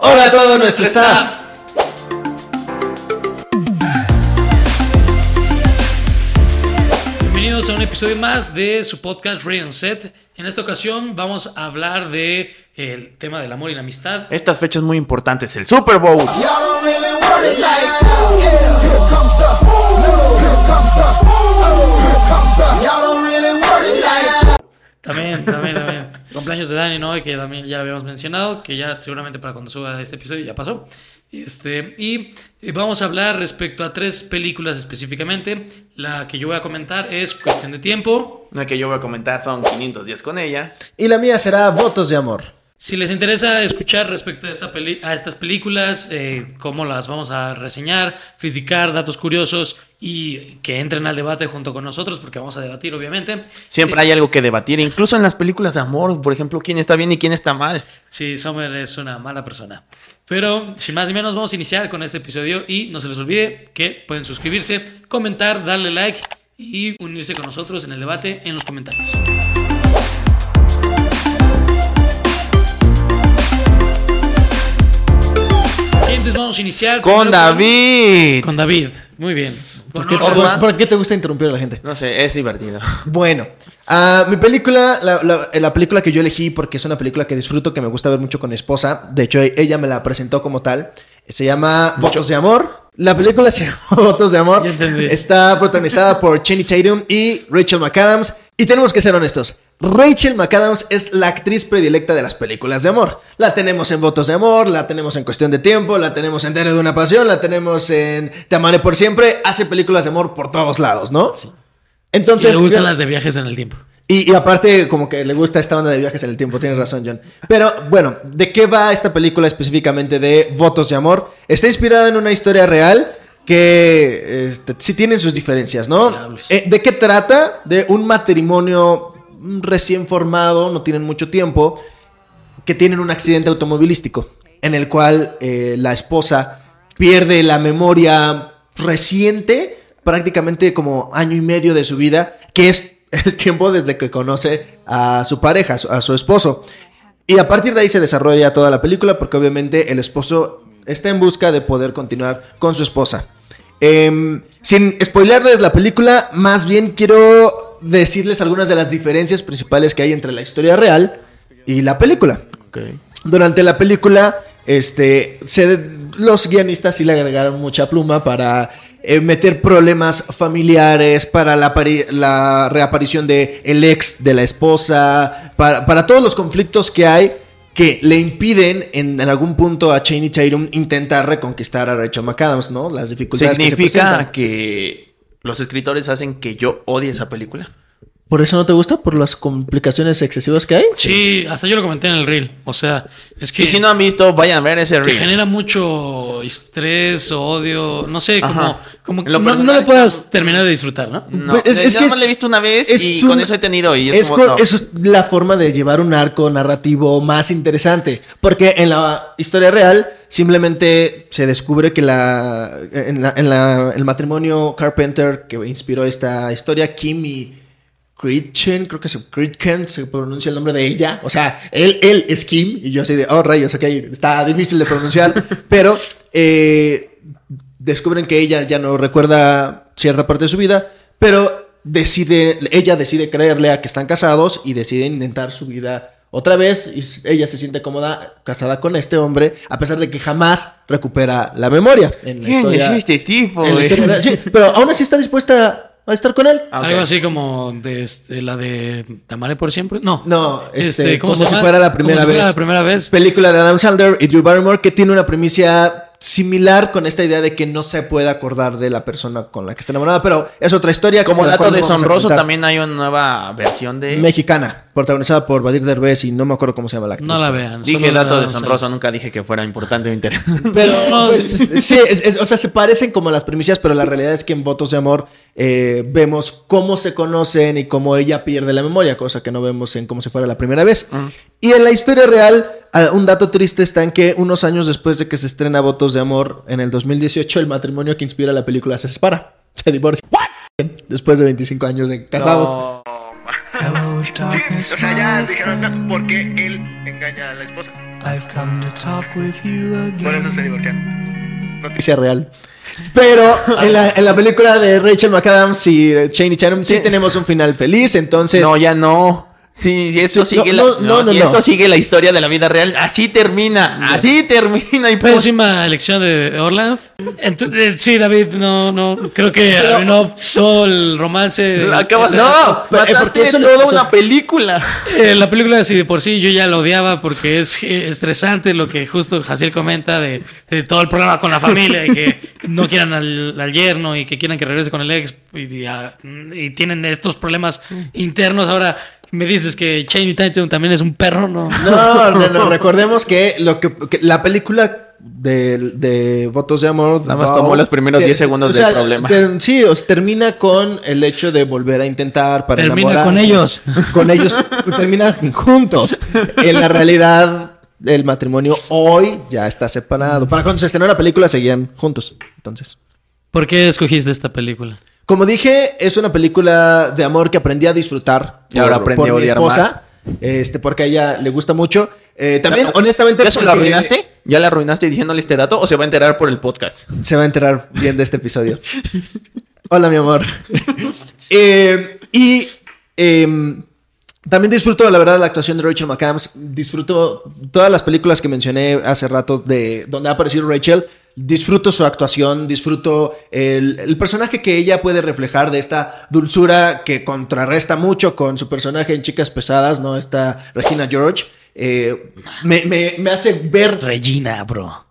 Hola a todo nuestro staff. Bienvenidos a un episodio más de su podcast Rayon Set. En esta ocasión vamos a hablar de el tema del amor y la amistad. Estas fechas muy importantes, el Super Bowl. También, también, también. Cumpleaños de Dani, ¿no? Que también ya lo habíamos mencionado, que ya seguramente para cuando suba este episodio ya pasó. Este, y eh, vamos a hablar respecto a tres películas específicamente. La que yo voy a comentar es Cuestión de Tiempo. La que yo voy a comentar son 510 con ella. Y la mía será Votos de Amor. Si les interesa escuchar respecto a, esta peli- a estas películas, eh, cómo las vamos a reseñar, criticar, datos curiosos y que entren al debate junto con nosotros, porque vamos a debatir, obviamente. Siempre hay algo que debatir, incluso en las películas de amor, por ejemplo, quién está bien y quién está mal. Sí, Summer es una mala persona. Pero, sin más ni menos, vamos a iniciar con este episodio y no se les olvide que pueden suscribirse, comentar, darle like y unirse con nosotros en el debate en los comentarios. Y entonces vamos a iniciar Con David. Con David, muy bien. ¿Por qué, orden. por- por qué te gusta interrumpir a la gente? No sé, es divertido. Bueno, ah, mi película, la, la- la película que yo elegí porque es una película que disfruto, que me gusta ver mucho con mi esposa. De hecho, e- ella me la presentó como tal. Se llama Votos de Amor. La película se llama Votos de Amor. Está protagonizada por Channing Tatum y Rachel McAdams. Y tenemos que ser honestos. Rachel McAdams es la actriz predilecta de las películas de amor. La tenemos en Votos de Amor, la tenemos en Cuestión de Tiempo, la tenemos en Diario de una Pasión, la tenemos en Te amaré por siempre. Hace películas de amor por todos lados, ¿no? Y Entonces, le gustan las de viajes en el tiempo. y, y aparte, como que le gusta esta onda de viajes en el tiempo, tienes razón, John. Pero bueno, ¿de qué va esta película específicamente de Votos de Amor? Está inspirada en una historia real que este, sí tienen sus diferencias, ¿no? Eh, ¿De qué trata? De un matrimonio recién formado, no tienen mucho tiempo, que tienen un accidente automovilístico en el cual eh, la esposa pierde la memoria reciente, prácticamente como año y medio de su vida, que es el tiempo desde que conoce a su pareja, a su, esposo. Y a partir de ahí se desarrolla toda la película porque obviamente el esposo está en busca de poder continuar con su esposa. Em, sin spoilerles la película, más bien quiero decirles algunas de las diferencias principales que hay entre la historia real y la película. Durante la película, este, se, los guionistas sí le agregaron mucha pluma para eh, meter problemas familiares, para la, apari- la reaparición de el ex de la esposa, para, para todos los conflictos que hay que le impiden en, en algún punto a Chaney Tatum intentar reconquistar a Rachel McAdams, ¿no? Las dificultades que se ¿Significa presentan. que los escritores hacen que yo odie esa película? ¿Por eso no te gusta? ¿Por las complicaciones excesivas que hay? Sí, hasta yo lo comenté en el reel. O sea, es que Y si no han visto, vayan a ver ese te reel. genera mucho estrés, odio, no sé, como, Ajá. como lo no, no lo puedas terminar de disfrutar, ¿no? No, Es- es, es que más es- la he visto una vez es y un- con eso he tenido y es, Es, como, no. eso es la forma de llevar un arco narrativo más interesante. Porque en la historia real simplemente se descubre que la, en, la- en la- el matrimonio Carpenter que inspiró esta historia, Kim y Gretchen, creo que es Gretchen, se pronuncia el nombre de ella. O sea, él, él es Kim y yo así de, oh rayos, ok, está difícil de pronunciar. pero eh, descubren que ella ya no recuerda cierta parte de su vida, pero decide, ella decide creerle a que están casados y decide intentar su vida otra vez y ella se siente cómoda casada con este hombre a pesar de que jamás recupera la memoria. En la ¿Quién historia- es este tipo? en la güey? historia real. Sí, pero aún así está dispuesta a estar con él. Ah. Algo así como de este, la de Te amaré por siempre. No. No, este, ¿cómo como si fuera la Como primera si fuera vez. la primera vez. Película de Adam Sandler y Drew Barrymore que tiene una premisa similar con esta idea de que no se puede acordar de la persona con la que está enamorada, pero es otra historia. Como dato cual no de vamos a Sonroso comentar. también hay una nueva versión de... Mexicana, protagonizada por Badir Derbez y no me acuerdo cómo se llama la actriz. No la vean. Dije dato de vamos a- Sonroso, nunca dije que fuera importante o interesante. Pero, No, pues, sí, es- es- o sea, se parecen como las primicias, pero la realidad es que en Votos de Amor eh, vemos cómo se conocen y cómo ella pierde la memoria, cosa que no vemos en como si fuera la primera vez. Y en la historia real, ah, un dato triste está en que unos años después de que se estrena Votos de Amor, en el 2018, el matrimonio que inspira la película se separa, se divorcia. Después de 25 años de casados. No. Sí, o sea, ya dijeron, no, ¿por qué él engaña a la esposa? I've come to talk with you again. Por eso se divorciaron. Noticia real. Pero en la, en la película de Rachel McAdams y Chaney Tatum sí tenemos un final feliz, entonces... No, ya no. Sí, si Sí, sigue no, la, no, no, no, si no, esto no. sigue la historia de la vida real, así termina, así termina y. Pésima elección de Orland. Ent- eh, sí, David, no, no, creo que arruinó todo el romance. Acabas, Esa- no, pero, eh, mataste eso- toda una película. Eh, la película, si de por sí yo ya la odiaba porque es estresante lo que justo Jaciel comenta de, de todo el problema con la familia y que no quieran al, al yerno y que quieran que regrese con el ex y, y, ah, y tienen estos problemas internos. Ahora me dices que Chaney Tatum también es un perro, ¿no? No, no, no, recordemos que, lo que, que la película de, de Votos de Amor... Nada más tomó los primeros te- 10 segundos o sea, del problema. sí, o sea, termina con el hecho de volver a intentar para Termina enamorar- con ellos. Con ellos, termina juntos. En la realidad, el matrimonio hoy ya está separado. Para cuando se estrenó la película seguían juntos. Entonces... ¿Por qué escogiste esta película? Como dije, es una película de amor que aprendí a disfrutar. Y ahora aprendí a mi odiar esposa. Este, porque a ella le gusta mucho. Eh, también, honestamente, ¿Ya se porque arruinaste? ¿Ya la arruinaste diciéndole este dato o se va a enterar por el podcast? Se va a enterar bien de este episodio. Hola, mi amor. Eh, y em, también disfruto, la verdad, la actuación de Rachel McAdams. Disfruto todas las películas que mencioné hace rato de donde ha aparecido Rachel. Disfruto su actuación, disfruto el, el personaje que ella puede reflejar de esta dulzura que contrarresta mucho con su personaje en Chicas Pesadas, ¿no? Esta Regina George. Eh, me, me- me hace ver... Regina, bro.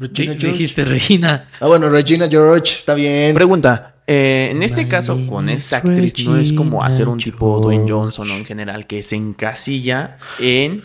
Regina George. Dijiste Regina. Ah, bueno, Regina George está bien. Pregunta. eh, en este caso, con esta actriz, no es como hacer un tipo Dwayne George. Johnson o en general que se encasilla en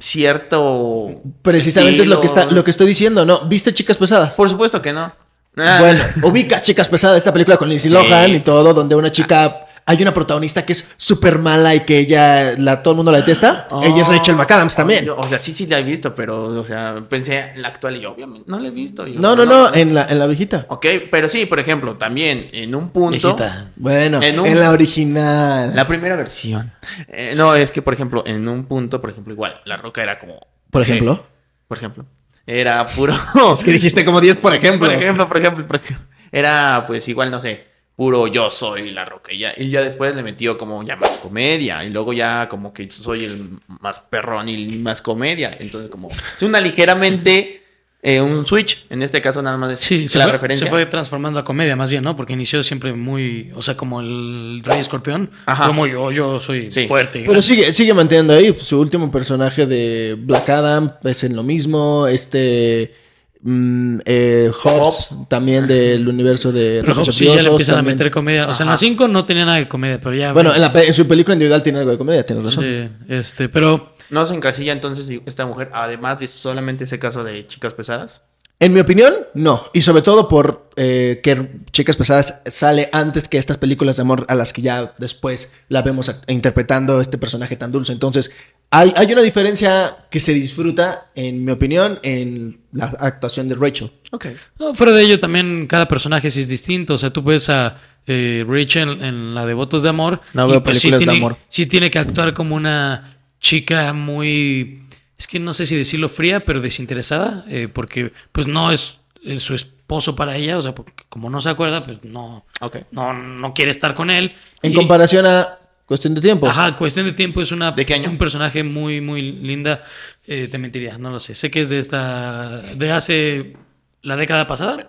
cierto. Precisamente es lo que, está, lo que estoy diciendo, ¿no? ¿Viste Chicas Pesadas? Por supuesto que no. Ah, Bueno, ubicas Chicas Pesadas, esta película con Lindsay Sí. Lohan y todo, donde una chica... Hay una protagonista que es súper mala y que ella, la, todo el mundo la detesta. ella es Rachel McAdams también. Yo- o sea, sí, sí la he visto, pero, o sea, pensé en la actual y yo, obviamente, no la he visto. Yo, No, no, no, en la, en la viejita. Ok, pero sí, por ejemplo, también en un punto. Viejita. Bueno, En la original. La primera versión. Eh, no, es que, por ejemplo, en un punto, por ejemplo, igual, la roca era como. Por ejemplo. por ejemplo. Era puro. Es que dijiste como 10, por ejemplo. por ejemplo, por ejemplo, por ejemplo. Era, pues, igual, no sé, puro yo soy la roca. Y ya, y ya después le metió como ya más comedia. Y luego ya como que soy el más perrón y más comedia. Entonces, como. Es una ligeramente. eh, un switch. En este caso, nada más es Sí, se la fue, referencia. se fue transformando a comedia más bien, ¿no? Porque inició siempre muy, o sea, como el Rey Escorpión, Ajá. como yo, yo soy Sí. fuerte. Pero sigue, sigue manteniendo ahí. Su último personaje de Black Adam es en lo mismo. Este. Mm, eh, Hobbs, también del universo de Pero y sí, ya le empiezan a meter comedia. O sea, en la 5 no tenía nada de comedia, pero ya. Bueno, en, la en su película individual tiene algo de comedia, tienes razón. Sí, este, pero No se encasilla entonces si esta mujer, además de solamente ese caso de chicas pesadas. En mi opinión, no. Y sobre todo por eh, que Chicas Pesadas sale antes que estas películas de amor a las que ya después la vemos interpretando este personaje tan dulce. Entonces, hay, hay una diferencia que se disfruta, en mi opinión, en la actuación de Rachel. Ok. no, fuera de ello también cada personaje sí es distinto. O sea, tú ves a eh, Rachel en la de Votos de Amor. No veo pues, sí películas de tiene, amor. Sí tiene que actuar como una chica muy... Es que no sé si decirlo fría, pero desinteresada. eh, porque pues no es, es su esposo para ella. O sea, porque como no se acuerda, pues no, Ok. no, no quiere estar con él. En Y- comparación a Cuestión de Tiempo. Ajá, cuestión de tiempo es una ¿De qué año? un personaje muy, muy linda. Eh, te mentiría, no lo sé. Sé que es de esta. de hace la década pasada.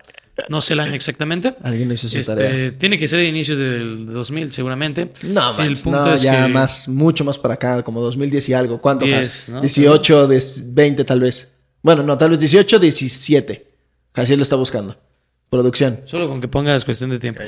No sé el año exactamente. Alguien hizo su Este, tarea. Tiene que ser de inicios del 2000, seguramente. No, el manches, punto no, es ya que- más, mucho más para acá, como 2010 y algo. ¿Cuánto 10, más? ¿no? 18, 10, 20 tal vez. Bueno, no, tal vez 18, 17. Así lo está buscando. Producción. Solo con que pongas cuestión de tiempo.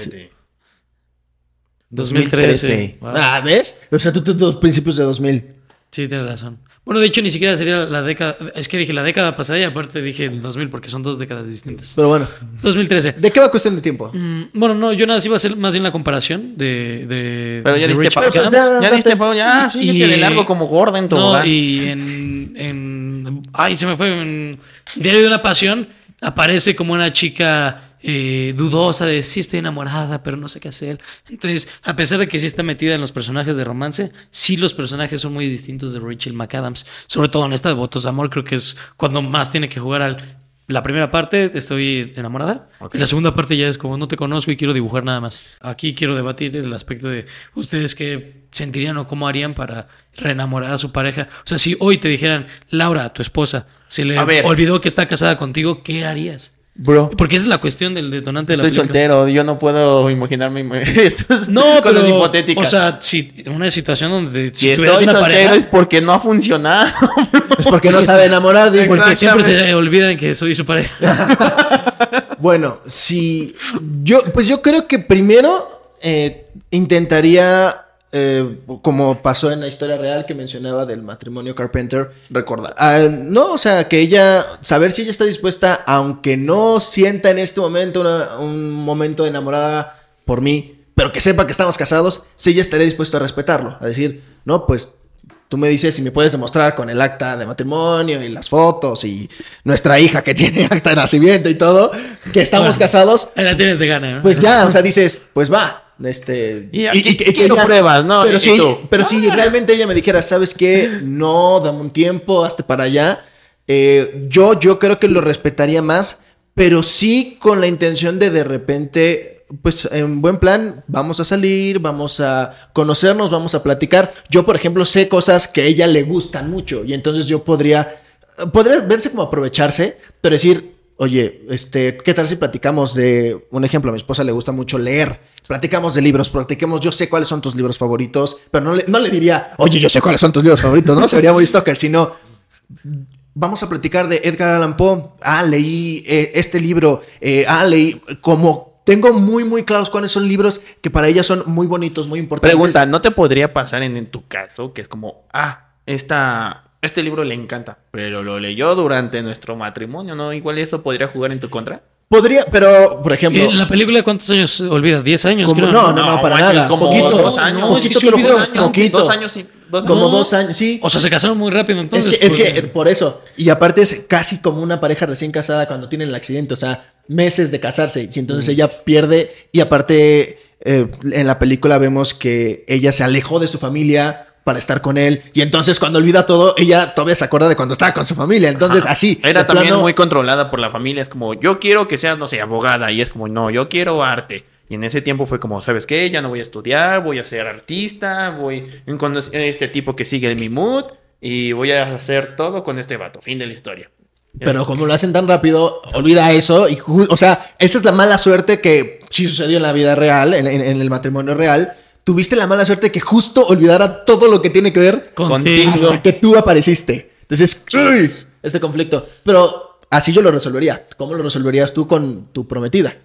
2013. 2013. Wow. Ah, ¿ves? O sea, tú, tú, tú, principios de 2000. Sí, tienes razón. Bueno, de hecho, ni siquiera sería la década. Es que dije la década pasada y aparte dije el 2000 porque son dos décadas distintas. Pero bueno, 2013. ¿de qué va cuestión de tiempo? Mm, Bueno, no, yo nada, sí iba a hacer más bien la comparación de. de Pero ya de diste. McAdams. Ya, diste pausa. Ya, síguete Y- de largo como Gordon. No, tobogán. y en, en- Ay, se me fue. En Diario de una Pasión aparece como una chica eh, dudosa de sí estoy enamorada, pero no sé qué hacer. Entonces, a pesar de que sí está metida en los personajes de romance, sí los personajes son muy distintos de Rachel McAdams. Sobre todo en esta de Votos de Amor, creo que es cuando más tiene que jugar al... La primera parte estoy enamorada. La segunda parte ya es como no te conozco y quiero dibujar nada más. Aquí quiero debatir el aspecto de ustedes qué sentirían o cómo harían para reenamorar a su pareja. O sea, si hoy te dijeran, Laura, tu esposa, se le olvidó que está casada contigo, ¿qué harías? Bro. Porque esa es la cuestión del detonante de la Estoy película. soltero, yo no puedo imaginarme estas No, cosas pero, hipotéticas. O sea, si una situación donde si, si tuvieras estoy una soltero pareja, es porque no ha funcionado. Es porque no sabe enamorar. dice. porque siempre se olvidan que soy su pareja. Bueno, si yo, pues yo creo que primero eh, intentaría, eh, como pasó en la historia real que mencionaba del matrimonio Carpenter, Recordar. ah, no, o sea, que ella, saber si ella está dispuesta, aunque no sienta en este momento una- un momento de enamorada por mí, pero que sepa que estamos casados, si ella estaría dispuesta a respetarlo, a decir, no, pues Tú me dices si me puedes demostrar con el acta de matrimonio y las fotos y nuestra hija que tiene acta de nacimiento y todo, que estamos Bueno. casados, la tienes de gana, ¿no? pues ya, o sea, dices, pues va. Este, Y aquí quiero pruebas, ¿no? Pero sí, tú. pero si realmente ella me dijera, ¿sabes qué? No, dame un tiempo, hazte para allá. eh, yo, yo creo que lo respetaría más, pero sí con la intención de de repente, pues en buen plan, vamos a salir, vamos a conocernos, vamos a platicar. Yo, por ejemplo, sé cosas que a ella le gustan mucho y entonces yo podría, podría verse como aprovecharse, pero decir, oye, este, ¿qué tal si platicamos de un ejemplo? A mi esposa le gusta mucho leer. Platicamos de libros, platiquemos, yo sé cuáles son tus libros favoritos, pero no le, no le diría, oye, yo sé cuáles son tus libros favoritos, no se vería muy stalker, sino vamos a platicar de Edgar Allan Poe. Ah, leí eh, este libro. eh, ah, leí como tengo muy, muy claros cuáles son libros que para ella son muy bonitos, muy importantes. Pregunta, ¿no te podría pasar en tu caso que es como, ah, esta, este libro le encanta, pero lo leyó durante nuestro matrimonio, ¿no? Igual eso podría jugar en tu contra. Podría, pero, por ejemplo... ¿En la película cuántos años olvida? ¿10 años? Como- creo, no, no, no, para manches, nada. Como Poquito. dos años. No, poquito, es que olvida bastante. poquito. Dos años, sí. Dos Como No. dos años, sí. O sea, se casaron muy rápido entonces. es, que, es que eh, por eso. Y aparte es casi como una pareja recién casada cuando tienen el accidente. O sea, meses de casarse. Y entonces ella pierde. Y aparte, eh, en la película vemos que ella se alejó de su familia para estar con él. Y entonces cuando olvida todo, ella todavía se acuerda de cuando estaba con su familia. Entonces, así. Era también plano, muy controlada por la familia. Es como, yo quiero que seas, no sé, abogada. Y es como, no, yo quiero arte. Y en ese tiempo fue como, ¿sabes qué? Ya no voy a estudiar, voy a ser artista, voy a conocer a este tipo que sigue mi mood y voy a hacer todo con este vato. Fin de la historia. Pero como lo hacen tan rápido, olvida eso. Y, o sea, esa es la mala suerte que sí sucedió en la vida real, en, en- en el matrimonio real. Tuviste la mala suerte que justo olvidara todo lo que tiene que ver Contigo. hasta que tú apareciste. Entonces, ¡uy! este conflicto. Pero así yo lo resolvería. ¿Cómo lo resolverías tú con tu prometida?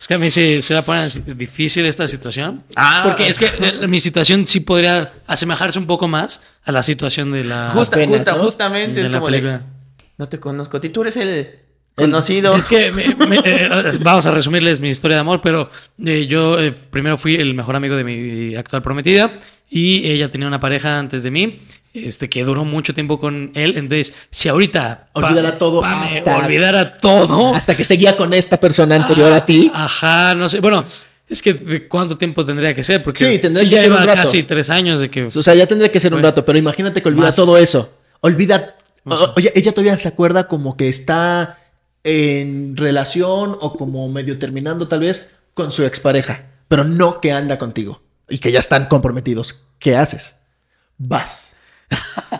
Es que a mí sí se la pone difícil esta situación. Ah. porque es que eh, mi situación sí podría asemejarse un poco más a la situación de la, Justa- apenas, justa- ¿no? justamente de es la como no te conozco a ti, tú eres el conocido. Es que me- me- eh, vamos a resumirles mi historia de amor, pero eh, yo eh, primero fui el mejor amigo de mi actual prometida y ella tenía una pareja antes de mí, este que duró mucho tiempo con él. Entonces, si ahorita Olvidara todo hasta- olvidara todo, Hasta que seguía con esta persona anterior a ti. Ajá, no sé. Bueno, es que ¿de ¿cuánto tiempo tendría que ser? Porque Sí, tendría sí, que ya ser un lleva rato. casi tres años de que. O sea, ya tendría que ser un rato, pero imagínate que olvida Más. todo eso. Olvida. O- Oye, ella todavía se acuerda como que está en relación o como medio terminando tal vez con su expareja, pero no que anda contigo y que ya están comprometidos. ¿Qué haces? Vas.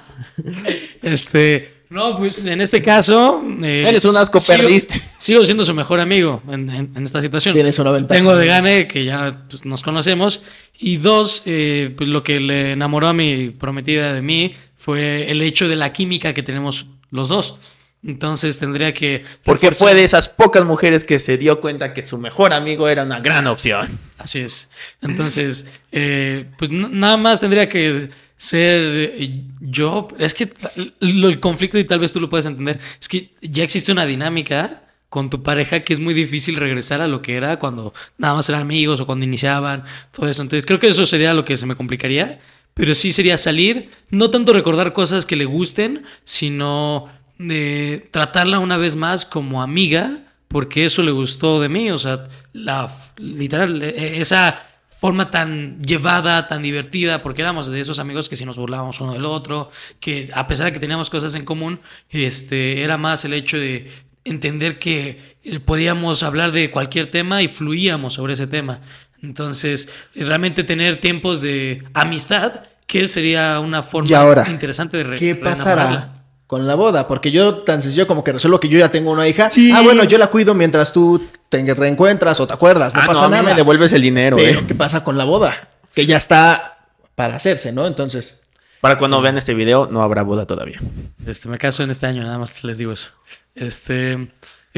Este. No, pues en este caso. eh, Eres un asco, sigo- perdiste. Sigo siendo su mejor amigo en, en- en esta situación. Tienes una ventaja. Tengo de gane que ya pues, nos conocemos. Y dos, eh, pues, lo que le enamoró a mi prometida de mí fue el hecho de la química que tenemos los dos. Entonces tendría que. Porque fue de esas pocas mujeres que se dio cuenta que su mejor amigo era una gran opción. Así es. Entonces, eh, pues nada más tendría que ser eh, yo. Es que lo- el conflicto, y tal vez tú lo puedes entender, es que ya existe una dinámica con tu pareja que es muy difícil regresar a lo que era cuando nada más eran amigos o cuando iniciaban, todo eso. Entonces, creo que eso sería lo que se me complicaría. Pero sí sería salir, no tanto recordar cosas que le gusten, sino eh, tratarla una vez más como amiga porque eso le gustó de mí, o sea, la literal, e- esa forma tan llevada, tan divertida, porque éramos de esos amigos que si nos burlábamos uno del otro, que a pesar de que teníamos cosas en común, este, era más el hecho de entender que eh, podíamos hablar de cualquier tema y fluíamos sobre ese tema. Entonces, realmente tener tiempos de amistad, que sería una forma ahora, interesante de re- ¿Qué pasará con la boda? Porque yo tan sencillo como que resuelvo que yo ya tengo una hija. Sí. Ah, bueno, yo la cuido mientras tú te reencuentras o te acuerdas. No ah, pasa no, a mí nada. me devuelves el dinero, Pero eh. ¿qué pasa con la boda? Que ya está para hacerse, ¿no? Entonces, Para cuando vean este video, no habrá boda todavía. Este, me caso en este año, nada más les digo eso. Este,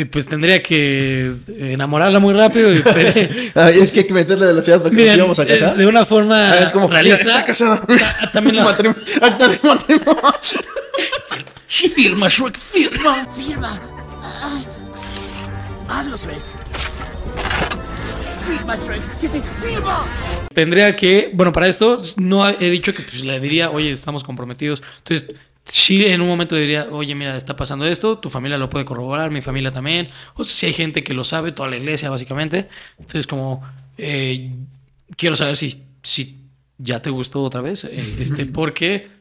y pues tendría que enamorarla muy rápido y es que hay que meterle velocidad porque Miren, nos íbamos a casar. de una forma Ah, es como, realista. está ta- También la Matrimonio- acta de matrimonio. firma, Shrek, firma. Firma. Ah. Hazlo, Shrek. Firma, Shrek. Firma. Tendría que, bueno, para esto no he dicho que pues, le diría, oye, estamos comprometidos. Entonces, sí, en un momento diría, oye, mira, está pasando esto, tu familia lo puede corroborar, mi familia también. O sea, si hay gente que lo sabe, toda la iglesia, básicamente. Entonces, como, eh, quiero saber si, si ya te gustó otra vez, eh, este, porque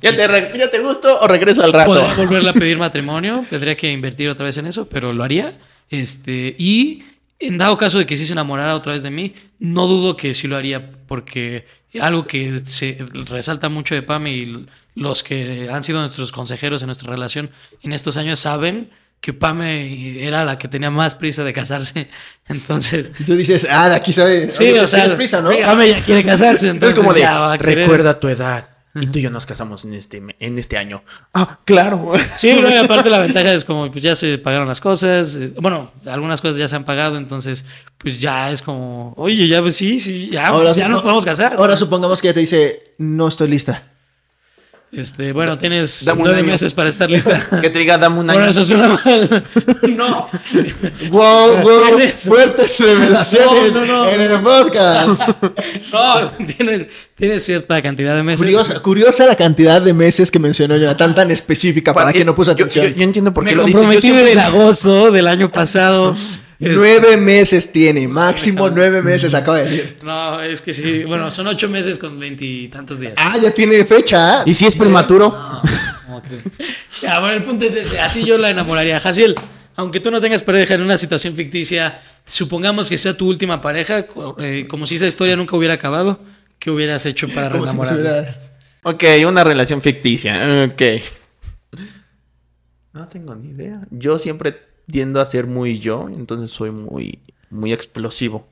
¿Ya te, ¿Ya te gustó o regreso al rato? podría volverle a pedir matrimonio, tendría que invertir otra vez en eso, pero lo haría. Este, y en dado caso de que sí se enamorara otra vez de mí, no dudo que sí lo haría, porque algo que se resalta mucho de Pam y los que han sido nuestros consejeros en nuestra relación en estos años saben que Pame era la que tenía más prisa de casarse. Entonces, tú dices, ah, de aquí sabe. sí, o sea, prisa, ¿no? Pame ya quiere casarse, entonces es como de, ya va a querer. recuerda tu edad. Y tú y yo nos casamos en este, en este año. Ah, claro. Sí, no, y aparte la ventaja es como, pues ya se pagaron las cosas. eh, Bueno, algunas cosas ya se han pagado, entonces, pues ya es como, oye, ya, pues sí, sí, ya, pues, ya supo- nos podemos casar. Ahora supongamos que ella te dice, no estoy lista. Este, bueno, tienes Dame nueve meses para estar lista. Que te diga, dame un año. Bueno, eso suena mal. no. Wow, wow, Tienes- fuertes revelaciones No, no, no. en el podcast. No, tienes, tienes cierta cantidad de meses. Curiosa, curiosa la cantidad de meses que mencionó Jonathan, tan específica para Para- que no puso yo- atención. Yo, yo entiendo por Me qué lo dice. Yo comprometí siempre- desde agosto del año pasado. Este, Nueve meses tiene, máximo nueve meses, acaba de decir. No, es que sí. Bueno, son ocho meses con veintitantos días. Ah, ya tiene fecha. ¿ah? ¿Y si es prematuro? ¿Cómo crees? Ya, bueno, el punto es ese. Así yo la enamoraría. Jaciel, aunque tú no tengas pareja en una situación ficticia, supongamos que sea tu última pareja, eh, como si esa historia nunca hubiera acabado, ¿qué hubieras hecho para Como si no se enamorarla? hubiera- Ok, una relación ficticia. Ok. No tengo ni idea. Yo siempre tiendo a ser muy yo, entonces soy muy, muy explosivo.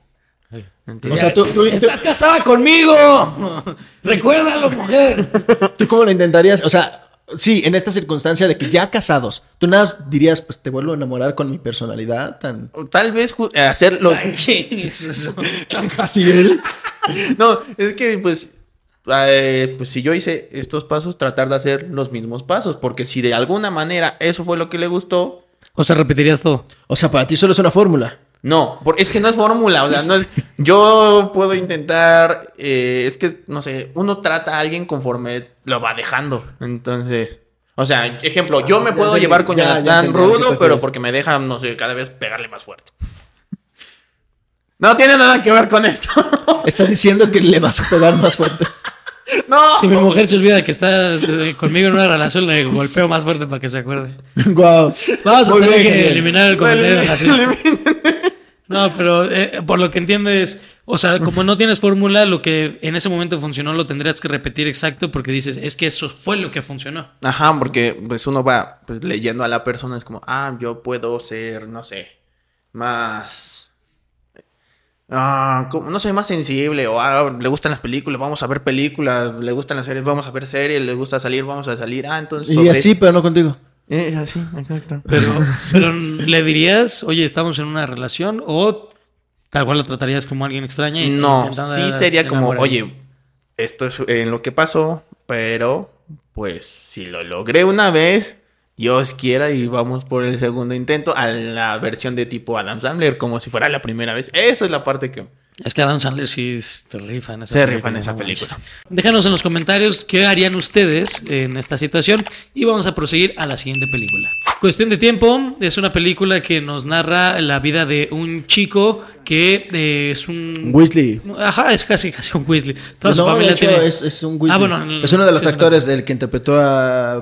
O sea, tú, tú, tú- ¡Estás casada conmigo! ¡Recuérdalo, mujer! ¿tú cómo lo intentarías? O sea, sí, en esta circunstancia de que ya casados, tú nada más dirías, pues te vuelvo a enamorar con mi personalidad tan, tal vez ju- hacerlo. ¿Qué es eso? tan fácil. No, es que pues, eh, pues si yo hice estos pasos, tratar de hacer los mismos pasos, porque si de alguna manera eso fue lo que le gustó, O sea, repetirías todo. O sea, para ti solo es una fórmula. no, por- es que no es fórmula, o sea, no es- yo puedo intentar, eh, es que, no sé, uno trata a alguien conforme lo va dejando, entonces... O sea, ejemplo, yo me Ya puedo llevar con ya- Jonathan rudo, pero porque me deja, no sé, cada vez pegarle más fuerte. No tiene nada que ver con esto. Estás diciendo que le vas a pegar más fuerte. no. Si mi mujer se olvida que está conmigo en una relación, le golpeo más fuerte para que se acuerde. Wow. Vamos a Muy tener bien, que Javier. eliminar el comentario de Jaciel. Eliminen. No, pero eh, por lo que entiendo es, o sea, como no tienes fórmula, lo que en ese momento funcionó lo tendrías que repetir exacto porque dices, es que eso fue lo que funcionó. Ajá, porque pues uno va pues, leyendo a la persona, es como, ah, yo puedo ser, no sé, más... Ah, no sé, más sensible, o ah, le gustan las películas, vamos a ver películas, le gustan las series, vamos a ver series, le gusta salir, vamos a salir, ah, entonces... Y sobre- así, pero no contigo. Eh, así, exacto. Pero, pero le dirías, oye, estamos en una relación o tal cual lo tratarías como alguien extraña. y No, sí sería como, oye, esto es en lo que pasó, pero pues si lo logré una vez, Dios quiera y vamos por el segundo intento a la versión de tipo Adam Sandler, como si fuera la primera vez. Esa es la parte que... Es que Adam Sandler sí se rifa en esa Se película. rifa en esa película. Déjanos en los comentarios qué harían ustedes en esta situación y vamos a proseguir a la siguiente película. Cuestión de tiempo es una película que nos narra la vida de un chico que eh, es un... Weasley. Ajá, es casi, casi un Weasley. Toda su No, de familia hecho, tiene... es, es un Weasley. Ah, bueno, el- es uno de los actores del que interpretó a...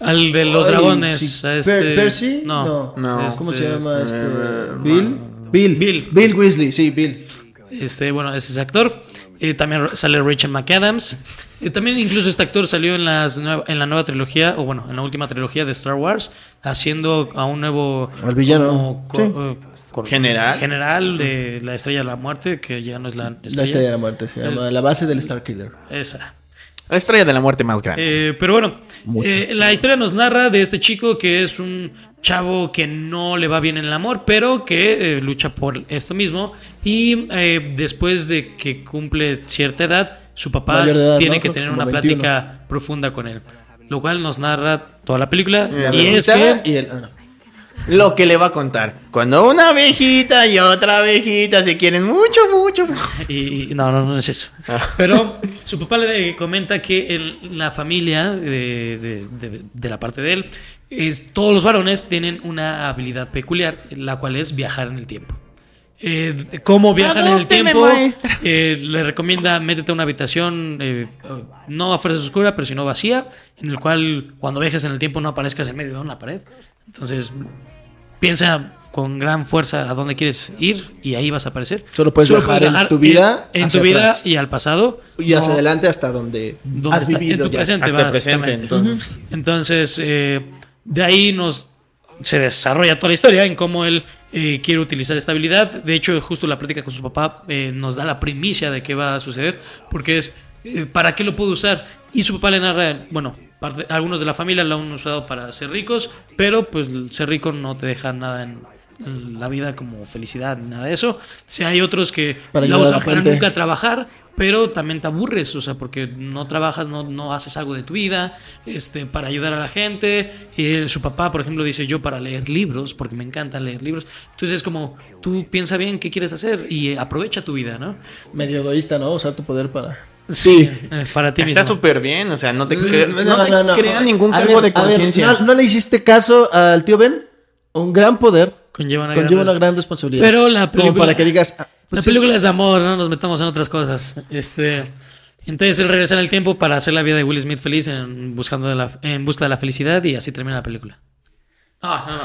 Al de los Ay, dragones. sí. a Per- este... ¿Percy? No. No. ¿Cómo Este, se llama este? eh, ¿Bill? Bill. Bill. Bill Weasley, sí, Bill. Este, bueno, es ese actor. Eh, también sale Rachel McAdams. Eh, también incluso este actor salió en, las nueva- en la nueva trilogía, o bueno, en la última trilogía de Star Wars, haciendo a un nuevo... Al villano, como co- sí. eh, co- General. General de la Estrella de la Muerte, que ya no es la La estrella. estrella de la muerte se llama. Es- La base del Star Killer. Esa. La estrella de la muerte más grande. Eh, pero bueno, eh, la historia nos narra de este chico que es un chavo que no le va bien en el amor, pero que eh, lucha por esto mismo. Y eh, después de que cumple cierta edad, su papá edad, tiene ¿no? que Como tener una 21. plática profunda con él. Lo cual nos narra toda la película. La y es que y el... ah, no. Lo que le va a contar. Cuando una abejita y otra abejita se quieren mucho, mucho. Y, y- no, no, no es eso. Pero su papá le comenta que en la familia de, de- de- de la parte de él, es, todos los varones tienen una habilidad peculiar, la cual es viajar en el tiempo. Eh, ¿Cómo viajan en el tiempo? Eh, le recomienda métete a una habitación eh, no a fuerza oscura, pero sino vacía, en el cual cuando viajes en el tiempo no aparezcas en medio de una pared. Entonces piensa con gran fuerza a dónde quieres ir y ahí vas a aparecer. Solo puedes viajar en tu vida en, tu vida atrás. y al pasado. Y hacia No, adelante hasta donde donde has está- vivido en tu ya. presente, Hasta el presente, entonces. Entonces, eh, de ahí nos se desarrolla toda la historia en cómo él eh, quiere utilizar esta habilidad. De hecho, justo la plática con su papá eh, nos da la primicia de qué va a suceder, porque es eh, para qué lo puedo usar. Y su papá le narra, bueno, parte- algunos de la familia lo han usado para ser ricos, pero pues ser rico no te deja nada en en la vida como felicidad, ni nada de eso. Si hay otros que Para la usan la para nunca trabajar, pero también te aburres, o sea, porque no trabajas, no, no haces algo de tu vida, este, para ayudar a la gente. Y su papá, por ejemplo, dice yo para leer libros, porque me encanta leer libros. Entonces es como, tú piensa bien qué quieres hacer y aprovecha tu vida, ¿no? Medio egoísta, ¿no? Usar tu poder para... Sí. eh, para ti Está súper bien, o sea, no te, No, cre- no te no, no. crea ningún cargo ver, de conciencia. ¿no, no le hiciste caso al tío Ben? Un gran poder Conlleva una conlleva gran una gran responsabilidad. Pero la Como película- para que digas... ah, La pues película es- es de amor, no nos metamos en otras cosas. Este, entonces él regresa en el tiempo para hacer la vida de Will Smith feliz en, buscando de la, en busca de la felicidad y así termina la película. Ah, no, no.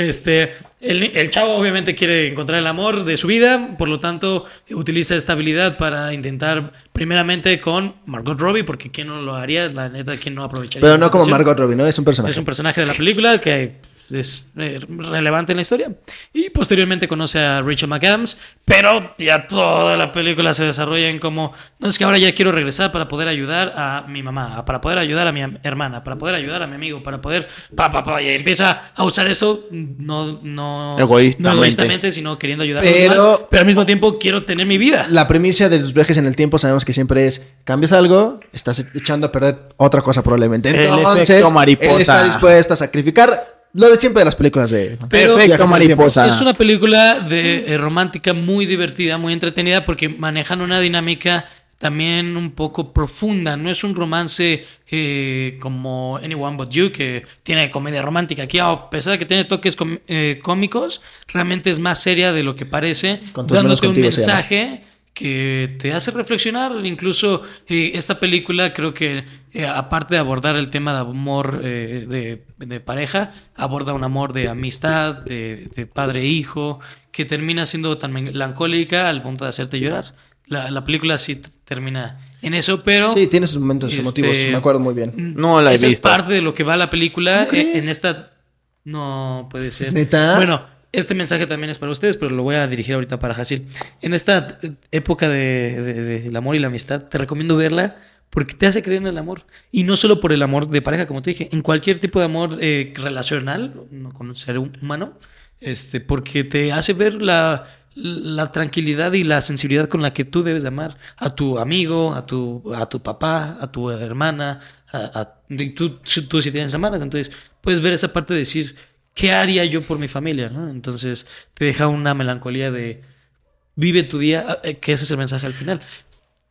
Este, el, el chavo obviamente quiere encontrar el amor de su vida, por lo tanto utiliza esta habilidad para intentar primeramente con Margot Robbie, porque quién no lo haría, la neta, quién no aprovecharía. Pero no como? Margot Robbie, ¿no? Es un personaje. Es un personaje de la película que es eh, relevante en la historia. Y posteriormente conoce a Rachel McAdams, pero ya toda la película se desarrolla en como, no es que ahora ya quiero regresar para poder ayudar a mi mamá, para poder ayudar a mi hermana, para poder ayudar a mi amigo, para poder, pa, pa, pa, y empieza a usar eso no, no, Egoístamente. no egoístamente, sino queriendo ayudar a Pero- los demás, pero al mismo tiempo quiero tener mi vida. La premisa de los viajes en el tiempo sabemos que siempre es cambias algo, estás echando a perder otra cosa probablemente. El Entonces, efecto mariposa. él está dispuesto a sacrificar lo de siempre de las películas de Pero- tiempo. mariposa. Es una película de eh, romántica muy divertida, muy entretenida porque manejan una dinámica también un poco profunda. No es un romance eh, como Anyone But You que tiene comedia romántica. Aquí, a pesar de que tiene toques com- eh, cómicos, realmente es más seria de lo que parece, dándote un mensaje que te hace reflexionar. Incluso eh, esta película creo que eh, aparte de abordar el tema de amor eh, de, de pareja, aborda un amor de amistad, de, de padre e hijo, que termina siendo tan melancólica al punto de hacerte llorar. La, la película sí termina en eso, pero... Sí, tiene sus momentos Este, emotivos, me acuerdo muy bien. No la he Esa visto. es parte de lo que va la película. ¿Cómo Eh? En esta. No puede ser. ¿Neta? Bueno, este mensaje también es para ustedes, pero lo voy a dirigir ahorita para Hasil. En esta eh, época de, de- de- del amor y la amistad, te recomiendo verla porque te hace creer en el amor. Y no solo por el amor de pareja, como te dije, en cualquier tipo de amor eh, relacional, con un ser humano, este, porque te hace ver la, la tranquilidad y la sensibilidad con la que tú debes de amar a tu amigo, a tu, a tu papá, a tu hermana, a, tú, tú si tienes hermanas, entonces puedes ver esa parte de decir, ¿qué haría yo por mi familia? ¿no? Entonces te deja una melancolía de, Vive tu día, eh, que ese es el mensaje al final.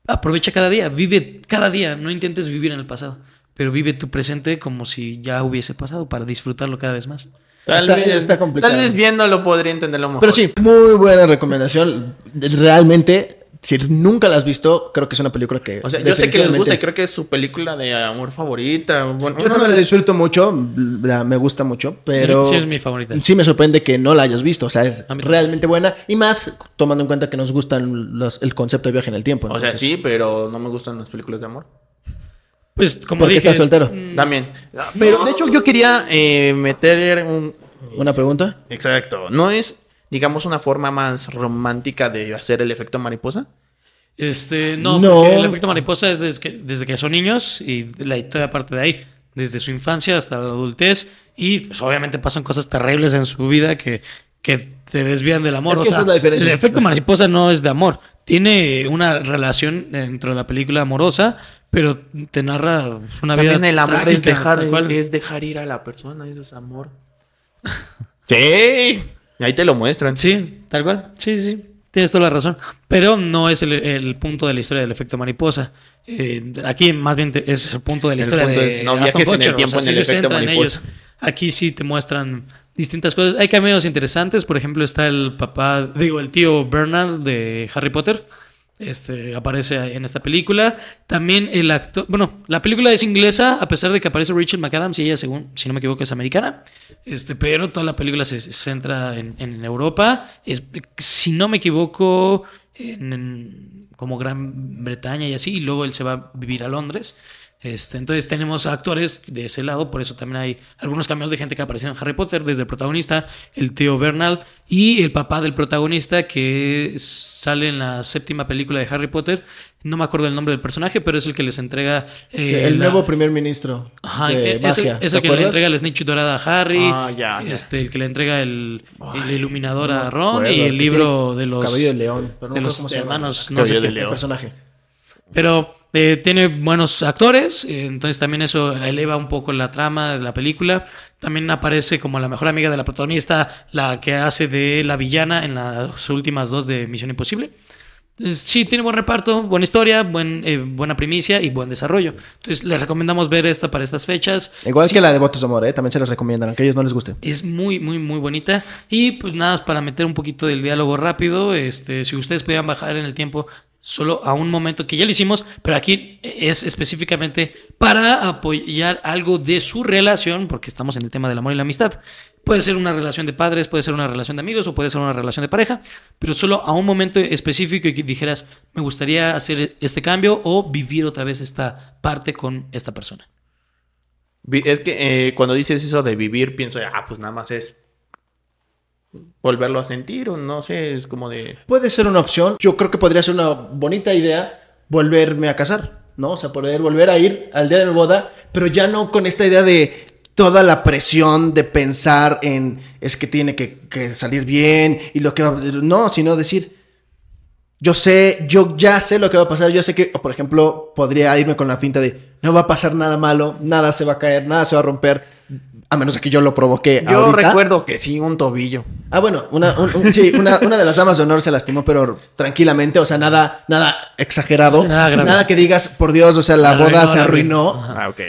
Aprovecha cada día, vive cada día, no intentes vivir en el pasado, pero vive tu presente como si ya hubiese pasado para disfrutarlo cada vez más. Tal, Está- vez, está complicado. tal vez viéndolo podría entenderlo mejor. Pero sí, muy buena recomendación. Realmente, si nunca la has visto, creo que es una película que. O sea, yo sé que les gusta y creo que es su película de amor favorita. Bueno, Yo también la disfruto mucho, la- me gusta mucho, pero. Sí, es mi favorita. Sí me sorprende que no la hayas visto, o sea, es realmente buena y más tomando en cuenta que nos gustan los- el concepto de viaje en el tiempo. O sea, sí, pero no me gustan las películas de amor. Pues como Porque dije, estás soltero. mm, También. Pero de hecho yo quería eh, meter un... ¿Una pregunta? Exacto. ¿No es, digamos, una forma más romántica de hacer el efecto mariposa? Este, no, No. porque el efecto mariposa es desde que, desde que son niños y la historia parte de ahí, desde su infancia hasta la adultez y pues obviamente pasan cosas terribles en su vida que, que te desvían del amor. Es o que sea, esa es la diferencia. El efecto mariposa no es de amor, tiene una relación dentro de la película amorosa, pero te narra una vida También el amor es dejar, es dejar ir a la persona, eso es amor. sí. Ahí te lo muestran. Sí, tal cual. Sí, sí. Tienes toda la razón. Pero no es el, el punto de la historia del efecto mariposa. Eh, aquí más bien te- es el punto de la El historia de es, no Aston viajes en el Kutcher, tiempo en sí el se efecto centra en mariposa. ellos. Aquí sí te muestran distintas cosas. Hay cameos interesantes. Por ejemplo, está el papá, digo, el tío Bernard de Harry Potter. Este aparece en esta película. También el actor. Bueno, la película es inglesa, a pesar de que aparece Rachel McAdams y ella, según, si no me equivoco, es americana. Este, pero toda la película se, centra en, en Europa. Es, si no me equivoco, en, en como Gran Bretaña y así. Y luego él se va a vivir a Londres. Este, entonces tenemos actores de ese lado, por eso también hay algunos cameos de gente que aparecieron en Harry Potter, desde el protagonista, el tío Bernal y el papá del protagonista que sale en la séptima película de Harry Potter. No me acuerdo el nombre del personaje, pero es el que les entrega eh, el la- nuevo primer ministro Ajá, de es, el- magia. es ¿te el que le entrega el snitch dorada a Harry, Ah, ya, ya. este, el que le entrega el, el iluminador a Ron acuerdo, y el libro de los, Cabello de león. pero no de los cómo se llama. hermanos, no sé Cabello qué. de león. El personaje. Pero eh, tiene buenos actores, eh, entonces también eso eleva un poco la trama de la película. También aparece como la mejor amiga de la protagonista, la que hace de la villana en las últimas dos de Misión Imposible. Entonces, sí, tiene buen reparto, buena historia, buen, eh, buena primicia y buen desarrollo. Entonces, les recomendamos ver esta para estas fechas. Igual Sí, que la de Votos de Amor, ¿eh? también se les recomiendan, aunque a ellos no les guste. es muy, muy, muy bonita. Y pues nada, para meter un poquito del diálogo rápido, este, si ustedes pudieran bajar en el tiempo solo a un momento que ya lo hicimos, pero aquí es específicamente para apoyar algo de su relación, porque estamos en el tema del amor y la amistad. Puede ser una relación de padres, puede ser una relación de amigos o puede ser una relación de pareja, pero solo a un momento específico y que dijeras, me gustaría hacer este cambio o vivir otra vez esta parte con esta persona. Es que eh, cuando dices eso de vivir, pienso, ah, pues nada más es volverlo a sentir o no sé, es como de... Puede ser una opción. Yo creo que podría ser una bonita idea volverme a casar, ¿no? O sea, poder volver a ir al día de mi boda, pero ya no con esta idea de toda la presión de pensar en es que tiene que, salir bien y lo que va a No, sino decir, yo sé, yo ya sé lo que va a pasar. Yo sé que, por ejemplo, podría irme con la finta de no va a pasar nada malo, nada se va a caer, nada se va a romper, a menos de que yo lo provoque. Yo ahorita. recuerdo que sí, un tobillo. Ah, bueno, una, un- un- sí, una, una de las damas de honor se lastimó, pero tranquilamente, o sea, nada, nada exagerado. Sí, nada nada, que digas, por Dios, o sea, la boda se arruinó, arruinó. Ah, ok.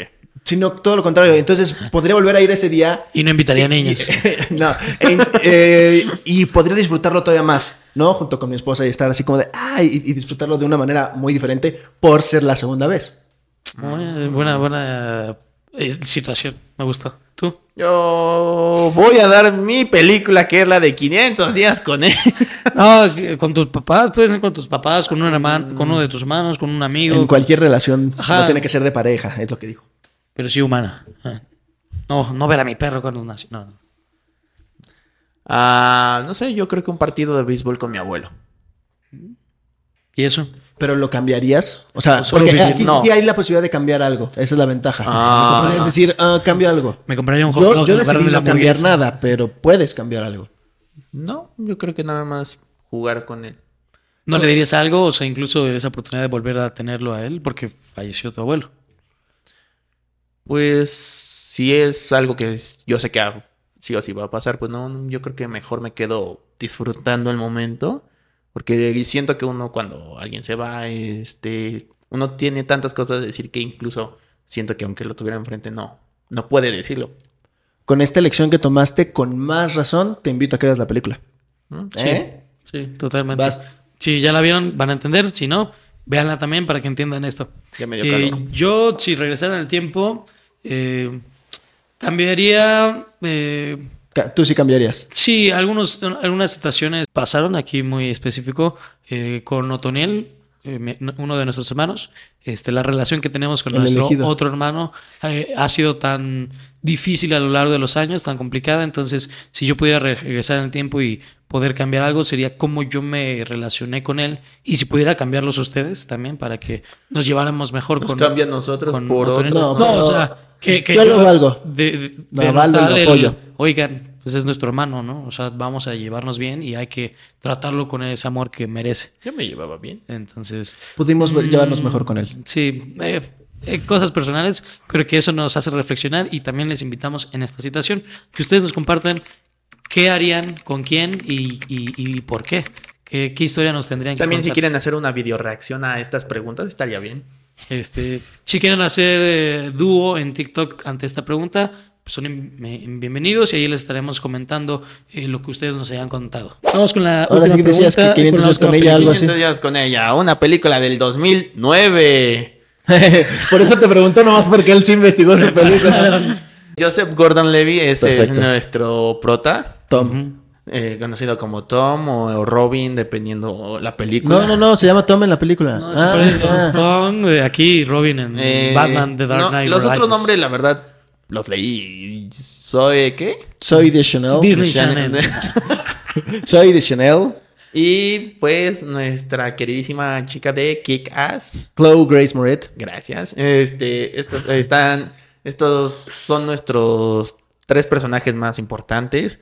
sino todo lo contrario. Entonces, podría volver a ir ese día. Y no invitaría a niños. no, en- eh, y podría disfrutarlo todavía más, ¿no? Junto con mi esposa y estar así como de, ay, y, y disfrutarlo de una manera muy diferente por ser la segunda vez. Buena, buena, buena eh, situación. Me gustó. ¿Tú? Yo voy a dar mi película que es la de 500 días con él. No, que- con tus papás, puede ser con tus papás, con un hermano, con uno de tus hermanos, con un amigo. En cualquier relación, Ajá. no tiene que ser de pareja, es lo que dijo. Pero sí humana. Ah. No, no ver a mi perro cuando nació. No, no. Ah, no sé, yo creo que un partido de béisbol con mi abuelo. ¿Y eso? Pero lo cambiarías. O sea, solo porque vivir, aquí no. sí hay la posibilidad de cambiar algo. Esa es la ventaja. Ah. Podrías decir, ah, cambio algo. Me compraría un hot Yo, dog yo de decidí no cambiar nada, pero puedes cambiar algo. No, yo creo que nada más jugar con él. ¿No le dirías algo? O sea, incluso esa oportunidad de volver a tenerlo a él porque falleció tu abuelo. Pues si es algo que yo sé que sí o sí va a pasar, pues no, yo creo que mejor me quedo disfrutando el momento Porque siento que uno cuando alguien se va, este, uno tiene tantas cosas de decir que incluso siento que aunque lo tuviera enfrente, no, no puede decirlo. Con esta elección que tomaste, con más razón, te invito a que veas la película. ¿no? ¿Eh? Sí, totalmente. Vas. Si ya la vieron, van a entender. Si no, véanla también para que entiendan esto. Ya me dio Eh, yo, si regresara en el tiempo, eh, cambiaría. eh, Tú sí cambiarías. sí, algunos, algunas situaciones pasaron aquí muy específico eh, con Otoniel, eh, uno de nuestros hermanos. Este, la relación que tenemos con El nuestro elegido. otro hermano eh, ha sido tan difícil a lo largo de los años, tan complicada. Entonces, si yo pudiera re- regresar en el tiempo y poder cambiar algo, sería cómo yo me relacioné con él. Y si pudiera cambiarlos ustedes también para que nos lleváramos mejor Nos con. cambia a nosotros con por otros, No, ¿no? o sea, que, que Yo lo valgo. De, de- Lo de avalo y el- apoyo. Oigan, pues es nuestro hermano, ¿no? O sea, vamos a llevarnos bien y hay que tratarlo con ese amor que merece. Yo me llevaba bien. Entonces, Pudimos Mm. llevarnos mejor con él. sí, eh, eh, cosas personales, pero que eso nos hace reflexionar y también les invitamos en esta situación que ustedes nos compartan qué harían, con quién y, y- y por qué. ¿Qué, qué historia nos tendrían que También si quieren hacer una video reacción a estas preguntas, estaría bien. Este, si quieren hacer eh, dúo en TikTok ante esta pregunta, pues son bienvenidos y ahí les estaremos comentando eh, lo que ustedes nos hayan contado. Vamos con la Ahora sí que decías pregunta que y 500 la días con ella, algo así. 500 días con ella, una película del 2009. Por eso te pregunto nomás porque él sí investigó su película. Joseph Gordon-Levy es el- Perfecto. nuestro prota, Tom. eh, conocido como Tom o Robin, dependiendo la película. No, no, no, se llama Tom en la película. No, Ah, ah. Tom, eh, aquí Robin en Eh, Batman The Dark no, Knight Los otros nombres, la verdad, los leí. Soy, ¿qué? Soy de Chanel. Disney. Channel. Soy de Chanel. y pues nuestra queridísima chica de Kick Ass. Chloe Grace Moret. Gracias. Este, estos están, estos son nuestros tres personajes más importantes.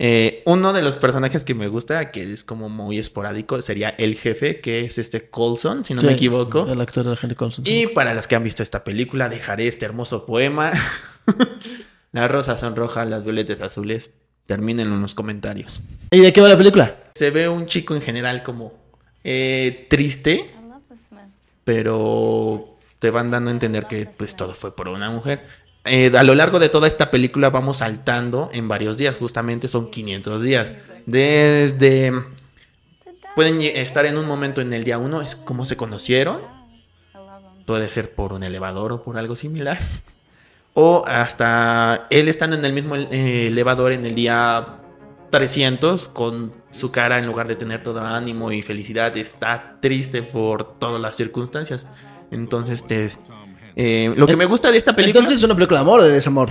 Eh, uno de los personajes que me gusta, que es como muy esporádico, sería el jefe, que es este Colson, si no me equivoco. El actor de la gente Colson. Y para los que han visto esta película, dejaré este hermoso poema. las rosas son rojas, las violetas azules. Terminen en los comentarios. ¿Y de qué va la película? Se ve un chico en general como eh, triste, pero te van dando a entender que pues todo fue por una mujer. Eh, a lo largo de toda esta película vamos saltando en varios días, justamente son 500 días. Desde... Pueden estar en un momento en el día uno, es como se conocieron. Puede ser por un elevador o por algo similar. O hasta él estando en el mismo eh, elevador en el día 300 con su cara en lugar de tener todo ánimo y felicidad está triste por todas las circunstancias. Entonces, te- eh, lo que me gusta de esta película Entonces es una película de amor o de desamor.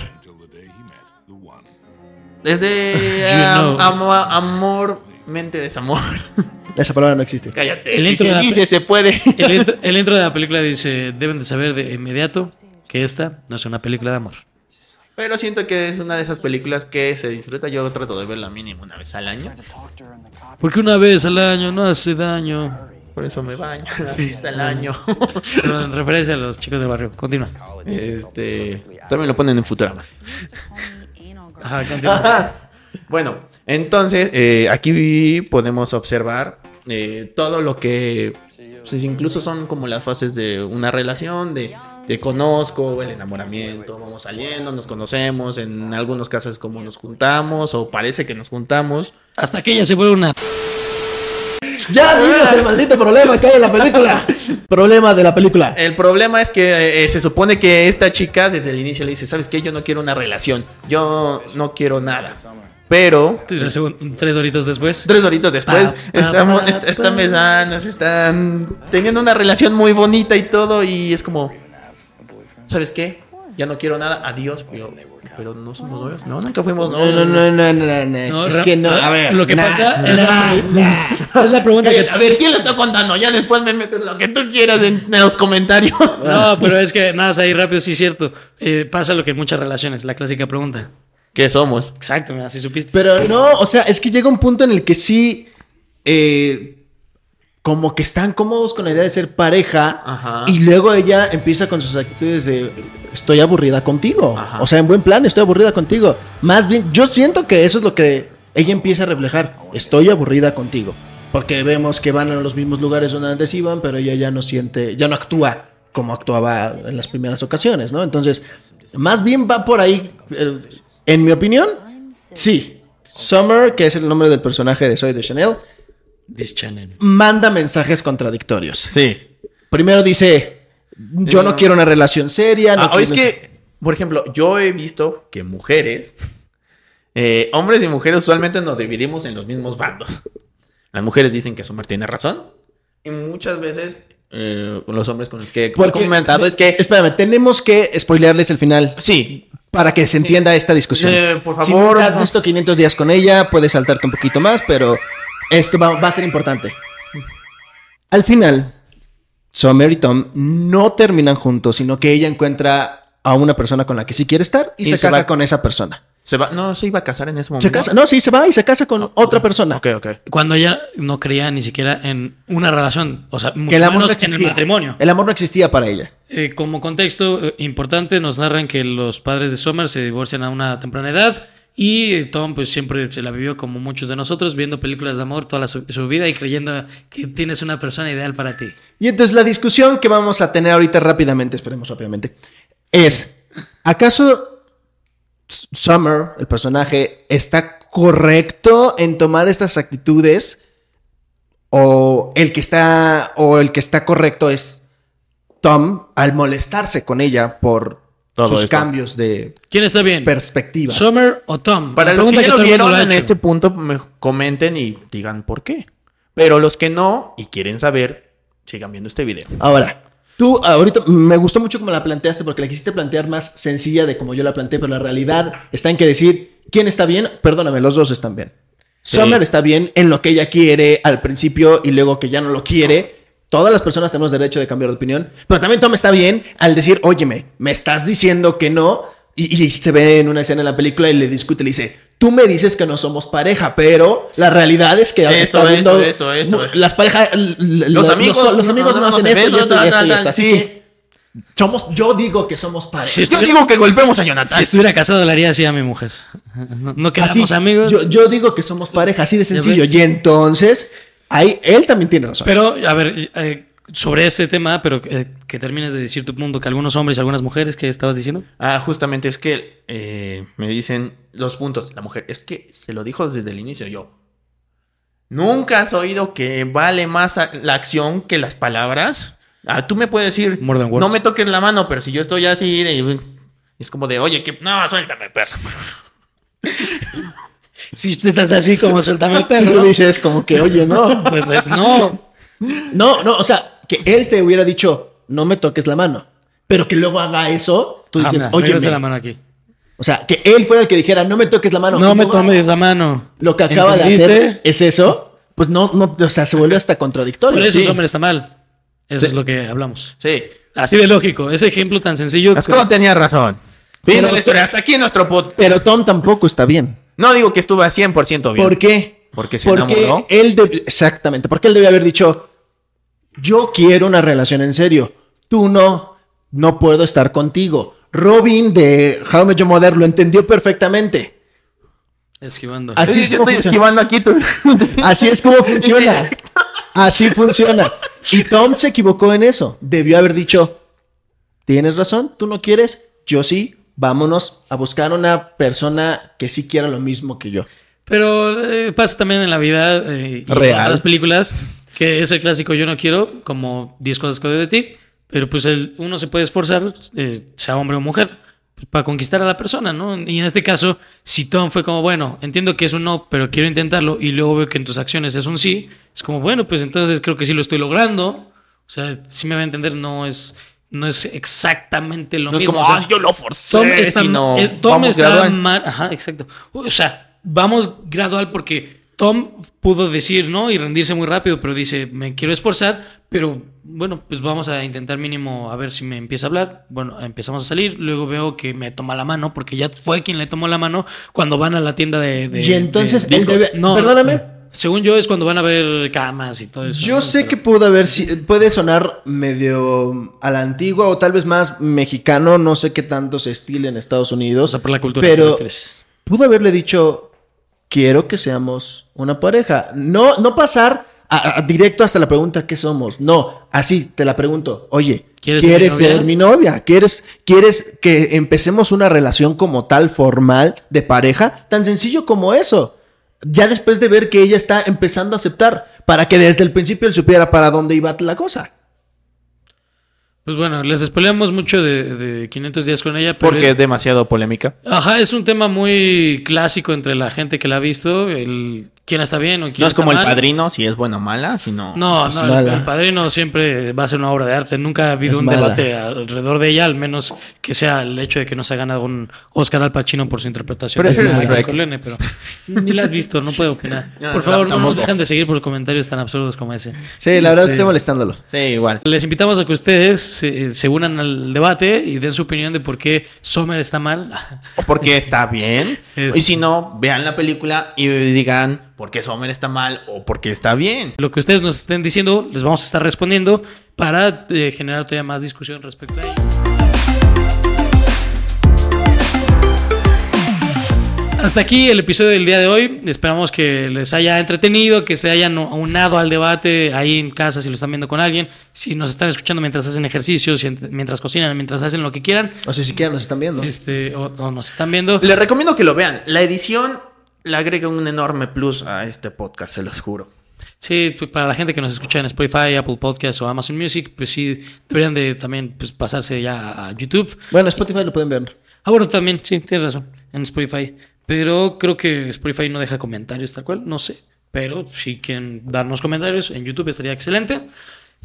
es de know. amo- amor, mente, desamor. Esa palabra no existe. Cállate. El y intro se de la dice, se puede. El intro, el intro de la película dice, deben de saber de inmediato que esta no es una película de amor. Pero siento que es una de esas películas que se disfruta. Yo trato de verla mínimo una vez al año. Porque una vez al año no hace daño. Por eso me baño una vez al año. En referencia a los chicos del barrio. Continúa. este. También lo ponen en Futuramas. Ajá, continúa. Bueno, entonces eh, aquí podemos observar eh, todo lo que pues, incluso son como las fases de una relación, de te conozco, el enamoramiento, vamos saliendo, nos conocemos, en algunos casos como nos juntamos o parece que nos juntamos. Hasta que ella se vuelve una... Ya vimos el maldito problema que hay en la película. problema de la película. El problema es que eh, se supone que esta chica desde el inicio le dice, ¿sabes qué? Yo no quiero una relación, yo no quiero nada. Pero Tres, horitos después. Tres horitos después, Pa, pa, estamos, pa, est- pa. están besando, se están teniendo una relación muy bonita y todo, y es como, ¿sabes qué? Ya no quiero nada, adiós, pero, pero no somos novios, no, nunca fuimos No, novios. no, no, no, no, no, no, Es que no. A ver. Lo que nah, pasa nah, es, la, es la pregunta que... A ver, ¿quién le está contando? Ya después me metes lo que tú quieras en, en los comentarios. No, pero es que nada, ahí rápido, sí es cierto. Eh, pasa lo que en muchas relaciones, la clásica pregunta. ¿Qué somos? Exacto, mira, así supiste. Pero no, o sea, es que llega un punto en el que sí. eh, como que están cómodos con la idea de ser pareja. Ajá. Y luego ella empieza con sus actitudes de. Estoy aburrida contigo. Ajá. O sea, en buen plan, estoy aburrida contigo. Más bien, yo siento que eso es lo que ella empieza a reflejar. Estoy aburrida contigo. Porque vemos que van a los mismos lugares donde antes iban, pero ella ya no siente, ya no actúa como actuaba en las primeras ocasiones, ¿no? Entonces, más bien va por ahí, eh, en mi opinión, sí. Summer, que es el nombre del personaje de Soy de Chanel, This channel. manda mensajes contradictorios. Sí. Primero dice, yo no quiero una relación seria. No Ah, o es quiero- que, por ejemplo, yo he visto que mujeres, eh, hombres y mujeres usualmente nos dividimos en los mismos bandos. Las mujeres dicen que Summer tiene razón y muchas veces eh, los hombres con los que he comentado es que... Espérame, tenemos que spoilearles el final Sí, para que se entienda esta discusión. Eh, por Si favor, nunca has visto 500 días con ella, puedes saltarte un poquito más, pero esto va, va a ser importante. Al final, Summer y Tom no terminan juntos, sino que ella encuentra a una persona con la que sí quiere estar y, Y se, se casa va- con esa persona. se va, no, se iba a casar en ese Se momento. casa, no, sí, se va y se casa con otra persona. Ok, ok. Cuando ella no creía ni siquiera en una relación, o sea, mucho Que el amor no menos en existía. el matrimonio. El amor no existía para ella. Eh, como contexto eh, importante, nos narran que los padres de Summer se divorcian a una temprana edad y Tom pues siempre se la vivió como muchos de nosotros, viendo películas de amor toda la su, su vida y creyendo que tienes una persona ideal para ti. Y entonces la discusión que vamos a tener ahorita rápidamente, esperemos rápidamente, es, ¿acaso Summer, el personaje, está correcto en tomar estas actitudes? ¿O el que está, o el que está correcto es Tom al molestarse con ella por Todo sus esto. cambios de ¿Quién está bien? perspectivas? ¿Summer o Tom? Para La los que pregunta ya lo vieron en este punto, me comenten y digan por qué. Pero los que no y quieren saber, sigan viendo este video. Ahora, tú ahorita me gustó mucho como la planteaste porque la quisiste plantear más sencilla de como yo la planteé, pero la realidad está en que decir quién está bien, perdóname, los dos están bien. Sí. Summer está bien en lo que ella quiere al principio y luego que ya no lo quiere. Todas las personas tenemos derecho de cambiar de opinión, pero también Tom está bien al decir, óyeme, me estás diciendo que no. Y, y se ve en una escena en la película y le discute, le dice, tú me dices que no somos pareja, pero la realidad es que Esto, está esto, viendo esto, esto. las parejas, Los amigos, los, amigos no, no, no hacen esto, esto y esto y esto. Así sí. que somos, yo digo que somos pareja. Si Yo digo que golpemos a Jonathan. si estuviera casado, le haría así a mi mujer. No, no quedamos Así, amigos. Yo, yo digo que somos pareja, así de sencillo. Y entonces, ahí él también tiene razón. Pero, a ver, eh, sobre este tema, pero eh, que termines de decir tu punto, que algunos hombres y algunas mujeres, ¿qué estabas diciendo? Ah, justamente es que eh, me dicen los puntos. La mujer, es que se lo dijo desde el inicio yo. ¿Nunca has oído que vale más la acción que las palabras? Ah, tú me puedes decir, More than words. no me toques la mano, pero si yo estoy así, de- es como de, oye, que no, suéltame, perro. Si tú estás así como suéltame el Y perro, tú dices como que, oye, no. pues es- no. No, no, o sea, que él te hubiera dicho, no me toques la mano. Pero que luego haga eso, tú dices, Ah, oye, la mano aquí. o sea, que él fuera el que dijera, no me toques la mano. No me tomes la mano. Lo que acaba de hacer es eso, pues no, no, o sea, se vuelve hasta contradictorio. Por eso Sí. hombre está mal. Eso Sí. es lo que hablamos. Sí. Así de lógico. Ese ejemplo tan sencillo. Es como tenía razón. Pero- historia. Hasta aquí nuestro pod. Pero Tom tampoco está bien. No digo que estuvo a 100% bien. ¿Por qué? Porque se Porque enamoró. él deb- exactamente, porque él debe haber dicho, yo quiero una relación en serio, tú no, no puedo estar contigo. Robin de How I Met Your Mother lo entendió perfectamente. Esquivando. Así Sí, es yo estoy funciona. esquivando aquí. tú- Así es como funciona. Así funciona. Y Tom se equivocó en eso. Debió haber dicho, tienes razón, tú no quieres, yo sí, vámonos a buscar una persona que sí quiera lo mismo que yo. Pero eh, pasa también en la vida eh, y Real. en las películas que es el clásico yo no quiero, como 10 cosas que odio de ti, pero pues el, uno se puede esforzar, eh, sea hombre o mujer, pues, para conquistar a la persona, ¿no? Y en este caso, si Tom fue como, bueno, entiendo que es un no, pero quiero intentarlo y luego veo que en tus acciones es un sí, es como, bueno, pues entonces creo que sí lo estoy logrando. O sea, si me va a entender, no es, no es exactamente lo No es mismo. como, o sea, "Ah, yo lo forcé. Tom está, sino, eh, Tom está mal. Ajá, exacto. O sea, vamos gradual porque Tom pudo decir no y rendirse muy rápido, pero dice, me quiero esforzar, pero bueno, pues vamos a intentar mínimo a ver si me empieza a hablar. Bueno, empezamos a salir, luego veo que me toma la mano, porque ya fue quien le tomó la mano cuando van a la tienda de... de- y entonces de debe... No, Perdóname. Según yo es cuando van a ver camas y todo eso. Yo ¿no? sé Pero- que pudo haber, puede sonar medio a la antigua o tal vez más mexicano, no sé qué tanto se estila en Estados O Unidos. sea, por la cultura. Pero pudo haberle dicho, quiero que seamos una pareja. No, no pasar a- a- directo hasta la pregunta, ¿qué somos? No, así te la pregunto, oye, ¿Quieres ¿quieres, ser mi novia? ser mi novia? ¿Quieres, ¿Quieres que empecemos una relación como tal, formal, de pareja? Tan sencillo como eso. Ya después de ver que ella está empezando a aceptar, para que desde el principio él supiera para dónde iba la cosa. Pues bueno, les spoileamos mucho de, de 500 días con ella, pero Porque es demasiado polémica. Ajá, es un tema muy clásico entre la gente que la ha visto, el quién está bien o quién No es está como el mal. padrino, si es buena o mala, sino... No, Es no, el, mala. el padrino siempre va a ser una obra de arte. Nunca ha habido Es un mala. debate alrededor de ella, al menos que sea el hecho de que no se ha ganado un Oscar al Pacino por su interpretación Pero de ese es. Corleone, pero ni la has visto, no puedo opinar. No, Por favor, no nos dejan de seguir por comentarios tan absurdos como ese. Sí, la verdad Este, estoy molestándolo. Sí, igual. Les invitamos a que ustedes se, se unan al debate y den su opinión de por qué Sommer está mal. O porque está bien. Es- Y si no, vean la película y digan por qué Sommer está mal o por qué está bien. Lo que ustedes nos estén diciendo, les vamos a estar respondiendo para eh, generar todavía más discusión respecto a ello. Hasta aquí el episodio del día de hoy. Esperamos que les haya entretenido, que se hayan unado al debate ahí en casa si lo están viendo con alguien, si nos están escuchando mientras hacen ejercicios, mientras cocinan, mientras hacen lo que quieran, O si siquiera nos están viendo. este, o, o nos están viendo. Les recomiendo que lo vean. La edición le agrega un enorme plus a este podcast, se los juro. Sí, para la gente que nos escucha en Spotify, Apple Podcasts o Amazon Music, pues sí, deberían de también pues, pasarse ya a YouTube. Bueno, Spotify lo pueden ver. Ah, bueno, también, sí, tienes razón, en Spotify. Pero creo que Spotify no deja comentarios tal cual, no sé. Pero si quieren darnos comentarios en YouTube estaría excelente.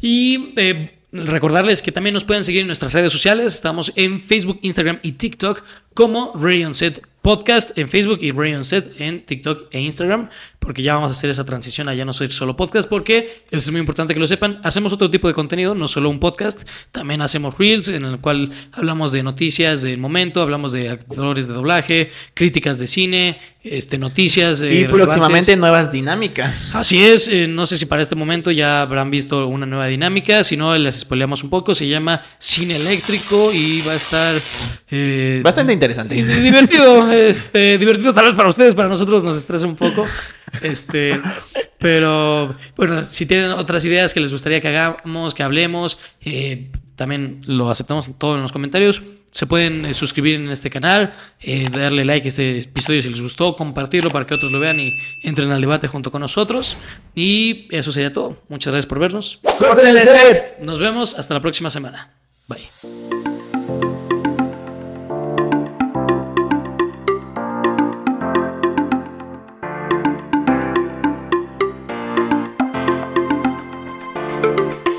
Y eh, recordarles que también nos pueden seguir en nuestras redes sociales. Estamos en Facebook, Instagram y TikTok como Radio Set Podcast en Facebook y Radio on Set en TikTok e Instagram. Porque ya vamos a hacer esa transición a ya no ser solo podcast. Porque eso es muy importante que lo sepan. Hacemos otro tipo de contenido, no solo un podcast. También hacemos Reels en el cual hablamos de noticias del momento, hablamos de actores de doblaje, críticas de cine, este, noticias. eh, y relevantes. próximamente nuevas dinámicas. Así es, eh, no sé si para este momento ya habrán visto una nueva dinámica, si no les spoileamos un poco, se llama Cine Eléctrico y va a estar eh, Bastante interesante. divertido, este, divertido tal vez para ustedes, para nosotros nos estresa un poco. Este, pero bueno, si tienen otras ideas que les gustaría que hagamos, que hablemos, eh, también lo aceptamos todo en los comentarios. Se pueden eh, suscribir en este canal, eh, darle like a este episodio si les gustó, compartirlo para que otros lo vean y entren al debate junto con nosotros. Y eso sería todo. Muchas gracias por vernos. Nos vemos hasta la próxima semana. Bye.